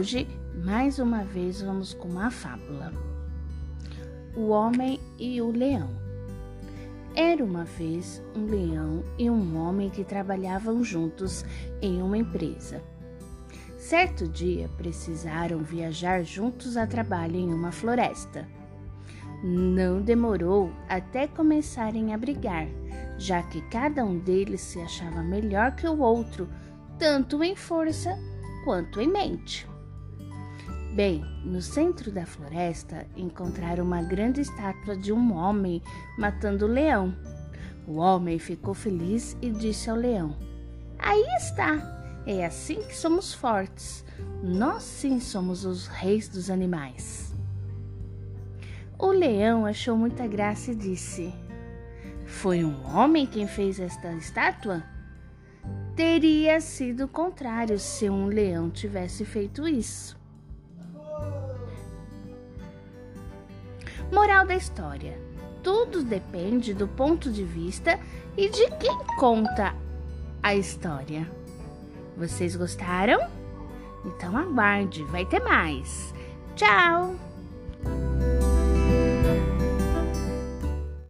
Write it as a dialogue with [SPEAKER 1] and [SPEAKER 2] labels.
[SPEAKER 1] hoje, mais uma vez, vamos com uma fábula: O Homem e o Leão. Era uma vez um leão e um homem que trabalhavam juntos em uma empresa. Certo dia precisaram viajar juntos a trabalho em uma floresta. Não demorou até começarem a brigar, já que cada um deles se achava melhor que o outro, tanto em força quanto em mente. Bem, no centro da floresta encontraram uma grande estátua de um homem matando o leão. O homem ficou feliz e disse ao leão: Aí está! É assim que somos fortes. Nós sim somos os reis dos animais. O leão achou muita graça e disse: Foi um homem quem fez esta estátua? Teria sido o contrário se um leão tivesse feito isso. Moral da história: tudo depende do ponto de vista e de quem conta a história. Vocês gostaram? Então aguarde, vai ter mais. Tchau!